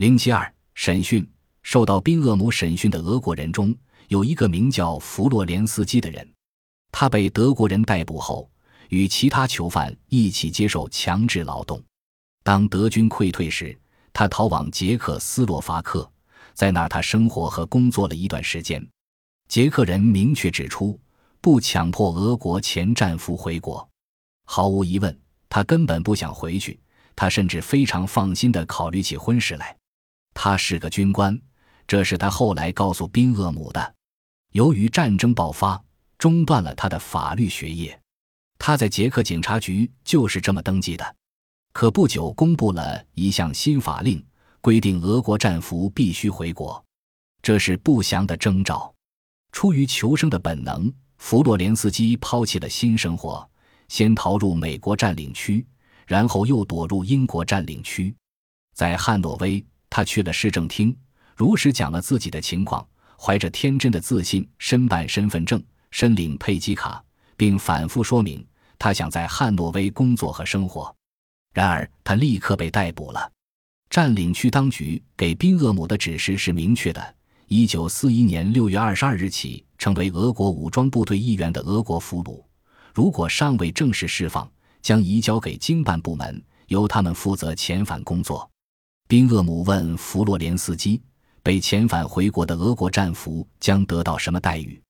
零七二审讯受到宾厄姆审讯的俄国人中有一个名叫弗洛连斯基的人，他被德国人逮捕后，与其他囚犯一起接受强制劳动。当德军溃退时，他逃往捷克斯洛伐克，在那儿他生活和工作了一段时间。捷克人明确指出，不强迫俄国前战俘回国。毫无疑问，他根本不想回去。他甚至非常放心地考虑起婚事来。他是个军官，这是他后来告诉宾厄姆的。由于战争爆发，中断了他的法律学业。他在捷克警察局就是这么登记的。可不久，公布了一项新法令，规定俄国战俘必须回国，这是不祥的征兆。出于求生的本能，弗洛连斯基抛弃了新生活，先逃入美国占领区，然后又躲入英国占领区，在汉诺威。他去了市政厅，如实讲了自己的情况，怀着天真的自信申办身份证、申领佩吉卡，并反复说明他想在汉诺威工作和生活。然而，他立刻被逮捕了。占领区当局给宾厄姆的指示是明确的：一九四一年六月二十二日起，成为俄国武装部队一员的俄国俘虏，如果尚未正式释放，将移交给经办部门，由他们负责遣返工作。宾厄姆问弗洛连斯基：“被遣返回国的俄国战俘将得到什么待遇？”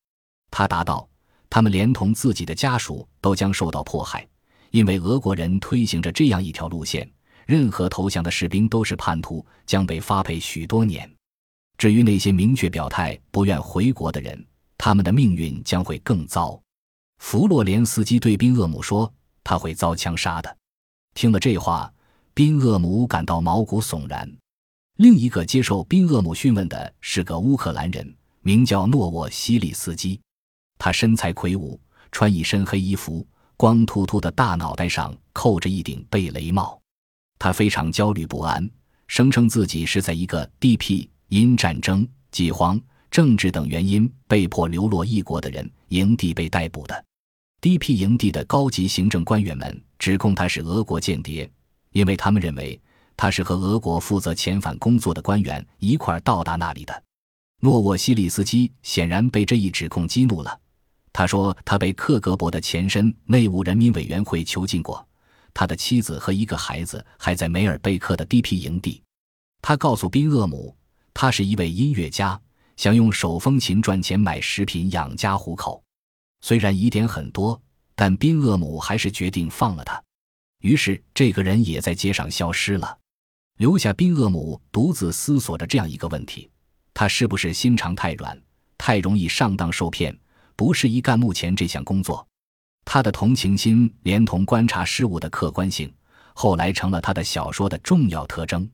他答道：“他们连同自己的家属都将受到迫害，因为俄国人推行着这样一条路线：任何投降的士兵都是叛徒，将被发配许多年。至于那些明确表态不愿回国的人，他们的命运将会更糟。”弗洛连斯基对宾厄姆说：“他会遭枪杀的。”听了这话。宾厄姆感到毛骨悚然。另一个接受宾厄姆讯问的是个乌克兰人，名叫诺沃西里斯基。他身材魁梧，穿一身黑衣服，光秃秃的大脑袋上扣着一顶贝雷帽。他非常焦虑不安，声称自己是在一个 D.P. 因战争、饥荒、政治等原因被迫流落异国的人营地被逮捕的。D.P. 营地的高级行政官员们指控他是俄国间谍。因为他们认为他是和俄国负责遣返工作的官员一块到达那里的。诺沃西里斯基显然被这一指控激怒了。他说他被克格勃的前身内务人民委员会囚禁过，他的妻子和一个孩子还在梅尔贝克的 D.P. 营地。他告诉宾厄姆，他是一位音乐家，想用手风琴赚钱买食品养家糊口。虽然疑点很多，但宾厄姆还是决定放了他。于是，这个人也在街上消失了，留下宾厄姆独自思索着这样一个问题：他是不是心肠太软，太容易上当受骗，不适宜干目前这项工作？他的同情心连同观察事物的客观性，后来成了他的小说的重要特征。